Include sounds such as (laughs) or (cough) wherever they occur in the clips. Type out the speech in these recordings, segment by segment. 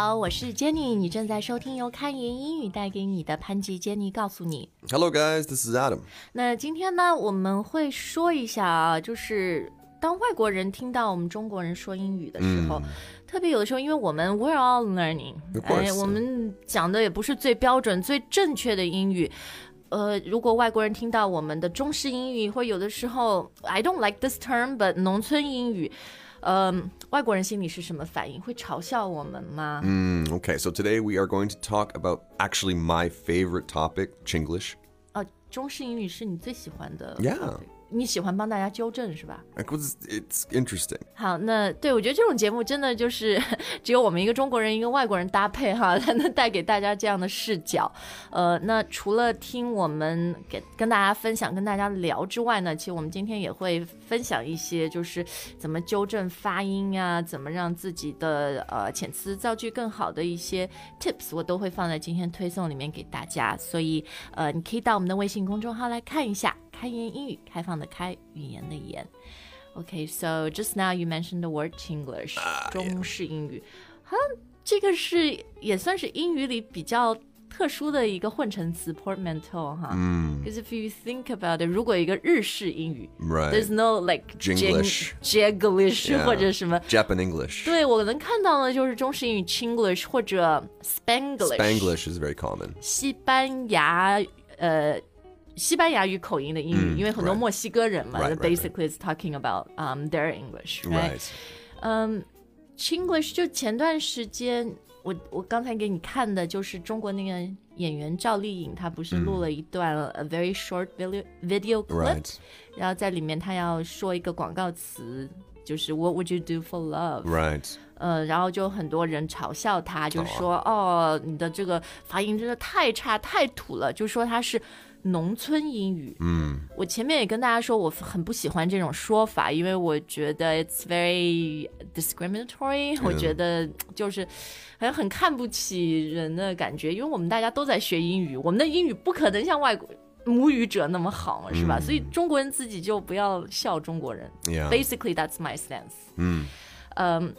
好，我是 Jenny，你正在收听由开言英语带给你的潘吉 Jenny 告诉你。Hello, guys. This is Adam. 那今天呢，我们会说一下啊，就是当外国人听到我们中国人说英语的时候，特别有的时候，因为我们 we're all learning，Of course 哎，我们讲的也不是最标准、最正确的英语。呃，如果外国人听到我们的中式英语，或有的时候 I don't like this term，but 农村英语，嗯、外国人心里是什么反应？会嘲笑我们吗？ Mm, okay, so today we are going to talk about actually my favorite topic, Chinglish. 呃，中式英语是你最喜欢的 Yeah 你喜欢帮大家纠正是吧？Because it's interesting. 好，那对我觉得这种节目真的就是只有我们一个中国人一个外国人搭配哈，才能带给大家这样的视角。呃，那除了听我们给跟大家分享、跟大家聊之外呢，其实我们今天也会分享一些就是怎么纠正发音啊，怎么让自己的呃遣词造句更好的一些 tips，我都会放在今天推送里面给大家。所以呃，你可以到我们的微信公众号来看一下。开言英语，开放的开，语言的言。Okay, so just now you mentioned the word Chinglish，、中式英语，好像这个是也算是英语里比较特殊的一个混成词 portmanteau 哈。嗯。Because if you think about it，如果一个日式英语 Right. ，there's no like Jinglish Jinglish Yeah. 或者什么。 Japan English. 对，我能看到的就是中式英语 Chinglish 或者 Spanglish。 Spanglish is very common. 西班牙呃 西班牙语口音的英语，因为很多 right. 墨西哥人嘛 Right, right, basically is talking about um their English, right? Right. 嗯、Chinglish 就前段时间我我刚才给你看的就是中国那个演员赵丽颖，她不是录了一段 a very short video video clip，、 Right. 然后在里面她要说一个广告词，就是 What would you do for love？ Right. 呃，然后就很多人嘲笑他，就说哦你的这个发音真的太差、太土了，就说他是 农村英语。嗯，我前面也跟大家说，我很不喜欢这种说法，因为我觉得 it's very discriminatory，、我觉得就是好像很看不起人的感觉，因为我们大家都在学英语，我们的英语不可能像外国。母语者那么好嘛，是吧？所以中国人自己就不要笑中国人。Basically, that's my stance. 嗯，嗯，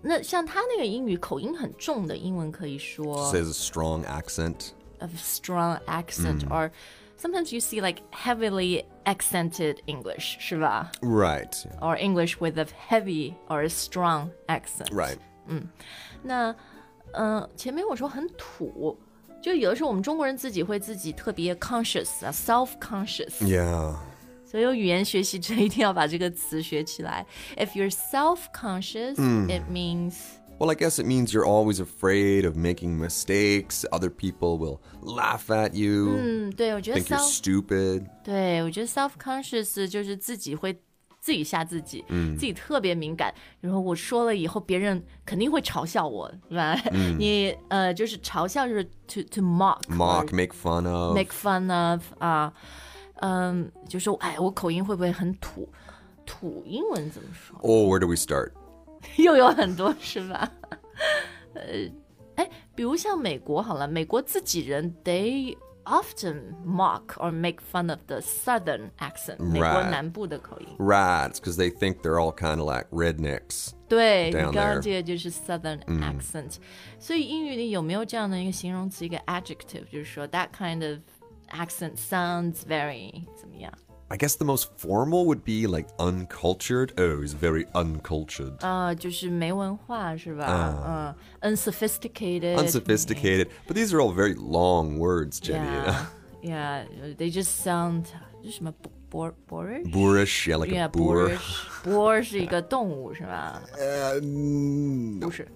那像他那个英语口音很重的英文，可以说 Says a strong accent. of strong accent, or sometimes you see like heavily accented English, 是吧 Right. Or English with a heavy or a strong accent. Right. 那，呃，前面我说很土，就有的时候我们中国人自己会自己特别 conscious 啊，self conscious。 Yeah. 所有语言学习者一定要把这个词学起来。If you're self-conscious, it means Well, I guess it means you're always afraid of making mistakes. Other people will laugh at you, 嗯，对我觉得 think you're self， stupid. 对我觉得 self-conscious 就是自己会自己吓自己，自己特别敏感。然后我说了以后，别人肯定会嘲笑我，是吧？你呃，就是嘲笑就是 (laughs) to to mock Mock, or make fun of. make fun of 啊，嗯，就说哎，我口音会不会很土？土英文怎么说？ oh, where do we start? (laughs) 又有很多是吧？呃，哎，比如像美国好了，美国自己人 they often mock or make fun of the southern accent，美国 Right 南部的口音。 Rats, because they think they're all kind of like rednecks. 对你 Down 刚刚 there 这个就是 southern accent，、所以英语里有没有这样的一个形容词，一个 adjective，就是说 that kind of accent sounds very 怎么样？ I guess the most formal would be like uncultured. Oh, he's very uncultured. 啊、就是没文化是吧？嗯、unsophisticated。 Unsophisticated. But these are all very long words, Jenny. you know? (laughs) Yeah, yeah, they just sound 这是什么 boor boorish？ Boorish, yeah, like Yeah, a boor. boorish. boor 是一个动物是吧？ Uh, no. 不是，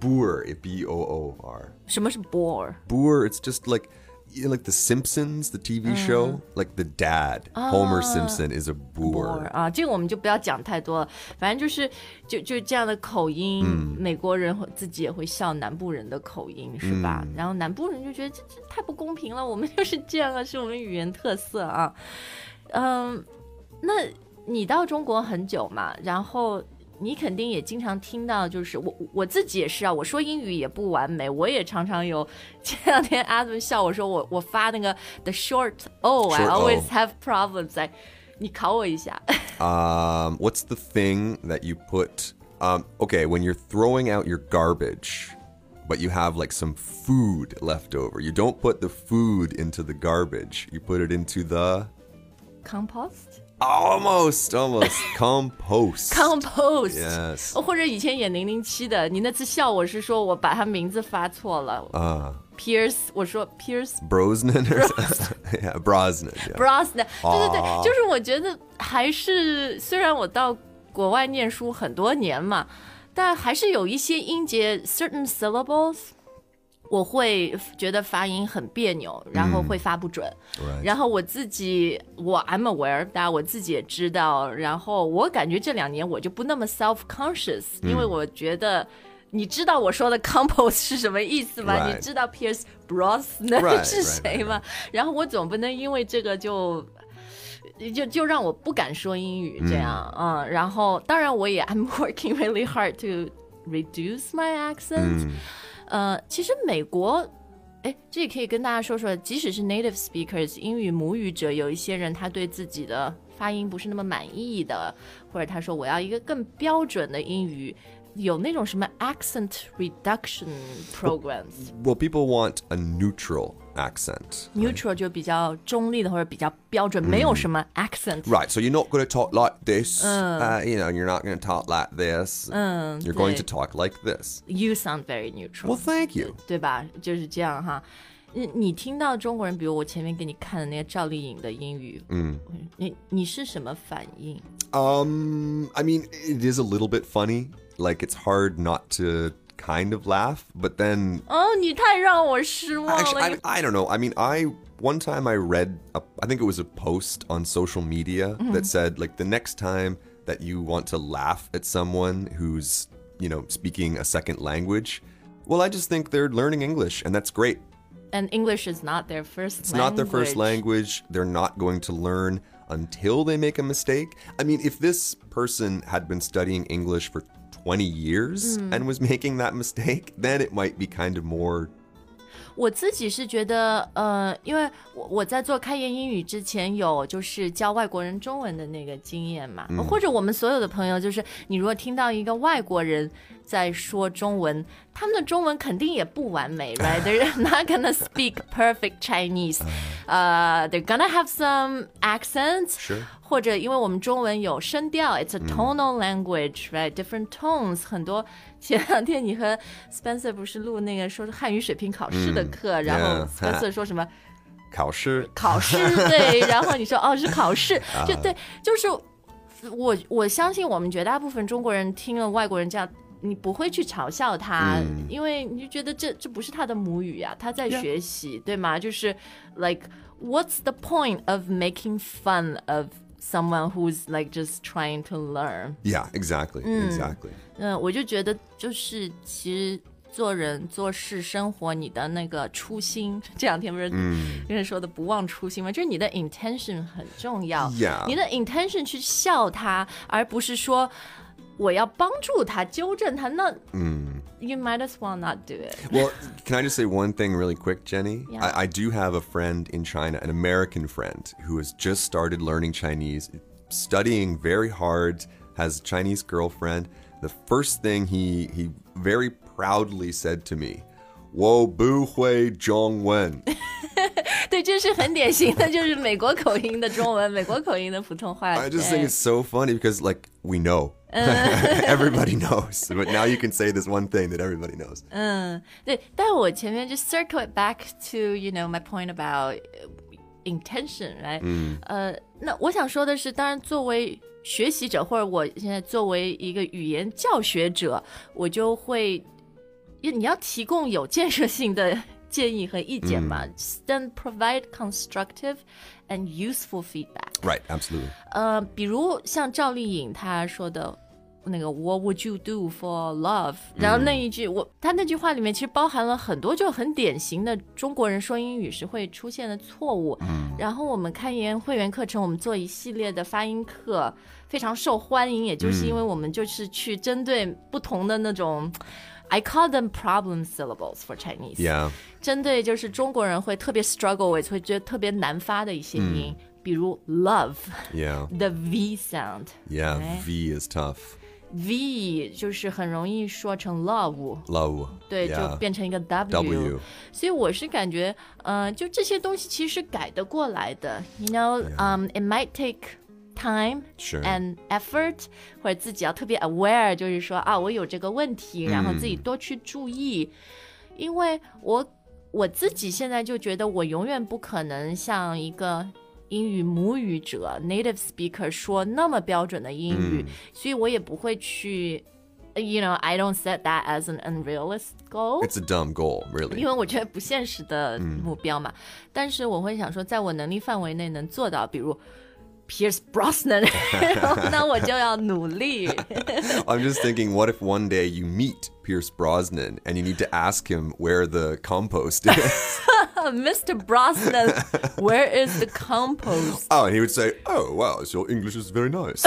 Boor, B O O R. 什么是 boor？ Boor, it's just like you know, like The Simpsons, the TV show. Like the dad, Homer Simpson, is a boor. 啊，这个我们就不要讲太多了。反正就是就就这样的口音，美国人会自己也会笑南部人的口音，是吧？然后南部人就觉得这这太不公平了，我们就是这样啊，是我们语言特色啊。嗯，那你到中国很久嘛，然后 你肯定也经常听到，就是我我自己也是啊，我说英语也不完美，我也常常有。前两天 Adam 笑我说我我发那个 the short O，I Short O always have problems。哎，你考我一下。 Um, (laughs) what's the thing that you put? Um, okay, when you're throwing out your garbage, but you have like some food left over, you don't put the food into the garbage. You put it into the Compost。 almost, almost (laughs) compost. Compost， Yes. 或者以前演零零七的，你那次笑我是说我把他名字发错了 Uh, ，Pierce，我说 Pierce Brosnan or (laughs) yeah, Brosnan. Yeah. Brosnan，对对对，就是我觉得还是虽然我到国外念书很多年嘛，但还是有一些音节 certain syllables。 我会觉得发音很别扭，然后会发不准。Right. 然后我自己，我 I'm aware，大家我自己也知道。然后我感觉这两年我就不那么 self conscious，、因为我觉得。你知道我说的 compose 是什么意思吗.你知道 Pierce Brosnan 是谁吗然后我总不能因为这个就就就让我不敢说英语这样，嗯然后当然我也 I'm working really hard to reduce my accent，、呃，其实美国。哎，这也可以跟大家说说，即使是 native speakers 英语母语者，有一些人他对自己的发音不是那么满意的，或者他说我要一个更标准的英语，有那种什么 accent reduction programs。 Well, people want a neutral accent. neutral 就比较中立的或者比较标准，没有什么 accent。 Right, so you're not going to talk like this. Uh, you know, you're not going to talk like this. you're going to对。 talk like this. You sound very neutral，、 Well, thank you. 对吧？就是这样哈。你你听到中国人，比如我前面给你看的那个赵丽颖的英语，嗯，你你是什么反应？ Um, I mean, it is a little bit funny. Like, it's hard not to kind of laugh, but then 哦，你太让我失望了。 actually, I, I don't know. I mean, I one time I read, a, I think it was a post on social media that said like the next time that you want to laugh at someone who's you know speaking a second language, well, I just think they're learning English, and that's great. And English is not their first It's not their first language. They're not going to learn until they make a mistake. I mean, if this person had been studying English for 20 years and was making that mistake, then it might be kind of more 我自己是觉得，呃，因为我我在做开言英语之前有就是教外国人中文的那个经验嘛，或者我们所有的朋友，就是你如果听到一个外国人 在说中文，他们的中文肯定也不完美，right？They're not gonna speak perfect Chinese，呃、t h e y r e gonna have some accents，Sure. 或者因为我们中文有声调，it's a tonal language，right？Different tones，很多。前两天你和 Spencer 不是录那个说是汉语水平考试的课，然后 Spencer 说什么考试.考试对，然后你说哦是考试，就对，就是我我相信我们绝大部分中国人听了外国人这样。你不会去嘲笑他，因为你就觉得这这不是他的母语呀、他在学习对吗？就是 like what's the point of making fun of someone who's like just trying to learn？Yeah, exactly. Exactly. 嗯，我就觉得就是其实做人做事生活，你的那个初心，这两天不是跟人说的不忘初心吗？就是你的 intention 很重要 Yeah 你的 intention 去笑他，而不是说 我要帮助他纠正他，那 you might as well not do it。 Well, can I just say one thing really quick, Jenny? Yeah. I, I do have a friend in China, an American friend, who has just started learning Chinese, studying very hard, has a Chinese girlfriend. The first thing he he very proudly said to me, "Wo bu hui zhong wen." (laughs) 对，这是很典型的，就是美国口音的中文，美国口音的普通话。 I just 对 think it's so funny because like we know. everybody (laughs) knows. But now you can say this one thing that everybody knows. 对，但我前面就 circle it back to you know my point about uh, intention，来，嗯，呃，那我想说的是，当然作为学习者，或者我现在作为一个语言教学者，我就会，因为你要提供有建设性的建议和意见嘛、t h e n provide constructive and useful feedback。Right, absolutely. 呃，比如像赵丽颖她说的，那个 What would you do for love？然后那一句，我他那句话里面其实包含了很多就很典型的中国人说英语时会出现的错误。嗯，然后我们开研会员课程，我们做一系列的发音课，非常受欢迎，也就是因为我们就是去针对不同的那种。I call them problem syllables for Chinese. Yeah. 针对就是中国人会特别 struggle with，会觉得特别难发的一些音，比如 love， Yeah. the V (laughs) sound。 Yeah. Okay. V is tough. V 就是很容易说成 love， Low. 对 Yeah. 就变成一个 W。 W. 所以我是感觉，呃，就这些东西其实是改得过来的。You know, um, it might take time Sure. and effort，或者自己要特别 aware，就是说啊，我有这个问题，然后自己多去注意。因为我我自己现在就觉得，我永远不可能像一个英语母语者 native speaker 说那么标准的英语，所以我也不会去。You know, I don't set that as an unrealistic goal. It's a dumb goal, 因 really. 为我觉得不现实的目标嘛。但是我会想说，在我能力范围内能做到，比如 Pierce Brosnan，然后那我就要努力。 (laughs) I'm (laughs) just thinking, what if one day you meet Pierce Brosnan and you need to ask him where the compost is? (laughs) Mr. Brosnan, where is the compost? oh, and he would say, Oh, wow, so your English is very nice.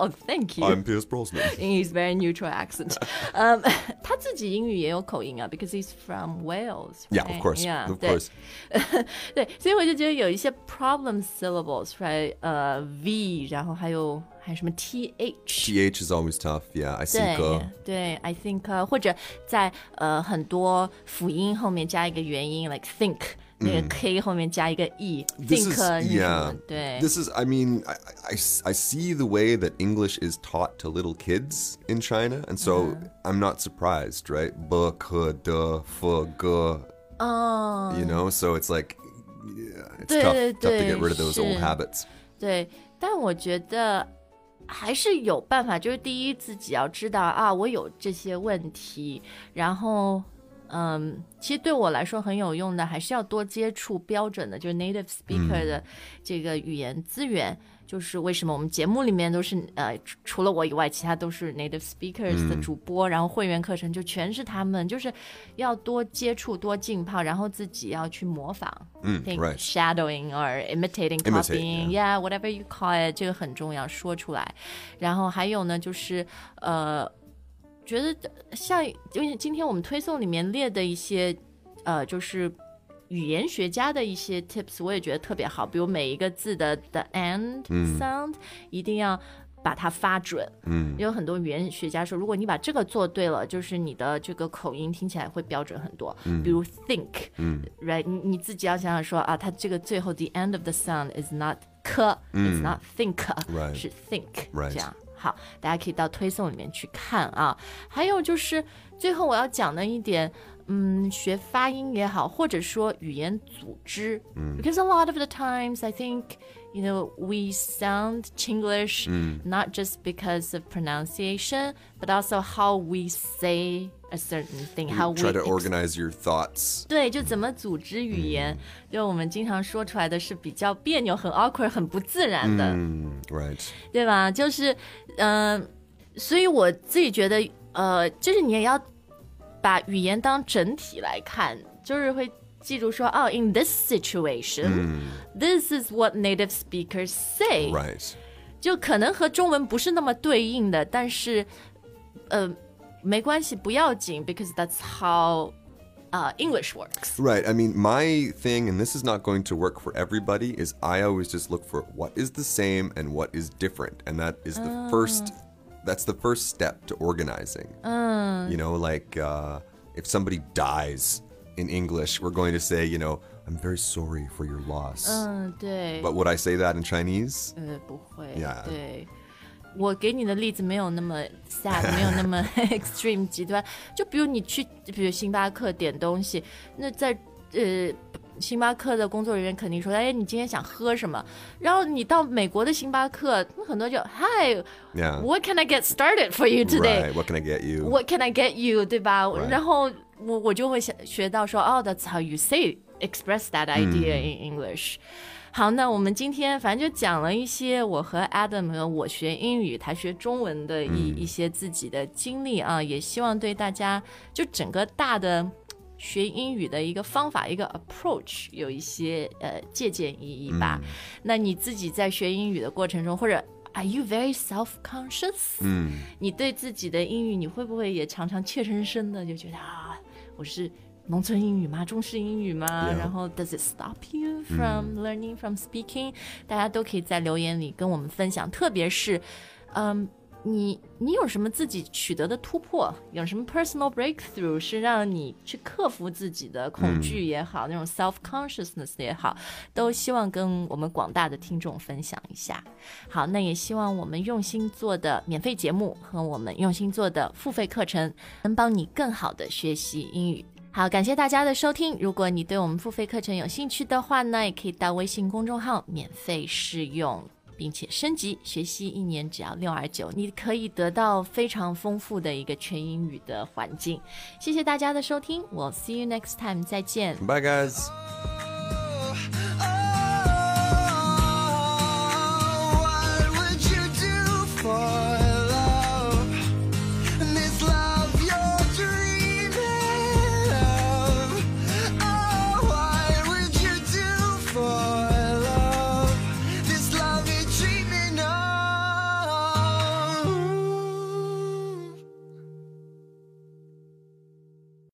Oh, thank you. I'm Pierce Brosnan. in his very neutral accent. Um, 他自己英语也有口音啊，because he's from Wales. Yeah, right? of course. Yeah, of 对 course. (laughs) 对，所以我就觉得有一些 problem syllables，right？呃，v，然后还有还有什么 th。 TH is always tough. Yeah, I see. 对对，I think，、uh, 或者在呃很多辅音后面加一个元音，like think，、 那个 k 后面加一个 e，think、 This is 是什 yeah. 么？对 This is I mean I, I, I see the way that English is taught to little kids in China, and so Uh-huh. I'm not surprised, right? B, k, d, f, g. Oh. You know, so it's like yeah, it's 对， tough, 对， tough to get 对， rid of those old 是。 habits. 对，但我觉得还是有办法，就是第一自己要知道啊，我有这些问题，然后。 嗯，其实对我来说很有用的，还是要多接触标准的，就是 native speaker 的这个语言资源。就是为什么我们节目里面都是呃，除除了我以外，其他都是 native speakers 的主播，然后会员课程就全是他们，就是要多接触、多浸泡，然后自己要去模仿。嗯 think right. shadowing or imitating, copying, yeah, whatever you call it，这个很重要，说出来。然后还有呢，就是呃，觉得像因为今天我们推送里面列的一些呃，就是语言学家的一些 tips，我也觉得特别好。比如每一个字的 the end sound、一定要把它发准。嗯，有很多语言学家说，如果你把这个做对了，就是你的这个口音听起来会标准很多。比如 think，嗯，right，你你自己要想想说啊，它这个最后 the end of the sound is not 科、i t s not think，、Right 是 think，、Right 这样。好，大家可以到推送里面去看啊。还有就是最后我要讲的一点，嗯，学发音也好，或者说语言组织，嗯，because a lot of the times I think you know we sound Chinglish not just because of pronunciation, but also how we say a certain thing, how we Try to ex- organize your thoughts. 对，就怎么组织语言，就我们经常说出来的是比较别扭、很 awkward、很不自然的。 Mm, right. 对吧？就是，嗯、所以我自己觉得，呃，就是你也要把语言当整体来看，就是会 记住说，哦，in this situation，、this is what native speakers say，、 Right. 就可能和中文不是那么对应的，但是，呃，没关系，不要紧，because that's how。Uh, English works. Right. I mean, my thing, and this is not going to work for everybody, is I always just look for what is the same and what is different. And that is the first, that's the first step to organizing. You know, like uh, if somebody dies in English, we're going to say, you know, I'm very sorry for your loss. 嗯，对。 But would I say that in Chinese? 呃，不会 Yeah. 对。我给你的例子没有那么 sad，没有那么 (laughs) (laughs) extreme 极端。就比如你去，比如星巴克点东西，那在呃星巴克的工作人员肯定说，哎，你今天想喝什么？然后你到美国的星巴克，那很多就 Yeah. Hi，what can I get started for you today？ Right. What can I get you? What can I get you？对吧 Right. 然后 我我就会想学到说，哦，that's how you say express that idea in English。好，那我们今天反正就讲了一些我和 Adam 和我学英语，他学中文的一、一些自己的经历啊，也希望对大家就整个大的学英语的一个方法、一个 approach 有一些呃借鉴意义吧。那你自己在学英语的过程中，或者 Are you very self-conscious？嗯，你对自己的英语，你会不会也常常怯生生的就觉得啊，我是农村英语吗？中式英语吗 Yeah. 然后 Does it stop you from learning from speaking？、大家都可以在留言里跟我们分享，特别是，嗯。你你有什么自己取得的突破？有什么 personal breakthrough 是让你去克服自己的恐惧也好，那种 self consciousness 也好，都希望跟我们广大的听众分享一下。好，那也希望我们用心做的免费节目和我们用心做的付费课程，能帮你更好的学习英语。好，感谢大家的收听。如果你对我们付费课程有兴趣的话呢，也可以到微信公众号免费试用。并且升级学习一年只要六二九，你可以得到非常丰富的一个全英语的环境。谢谢大家的收听，我 see you next time，再见。Bye, guys.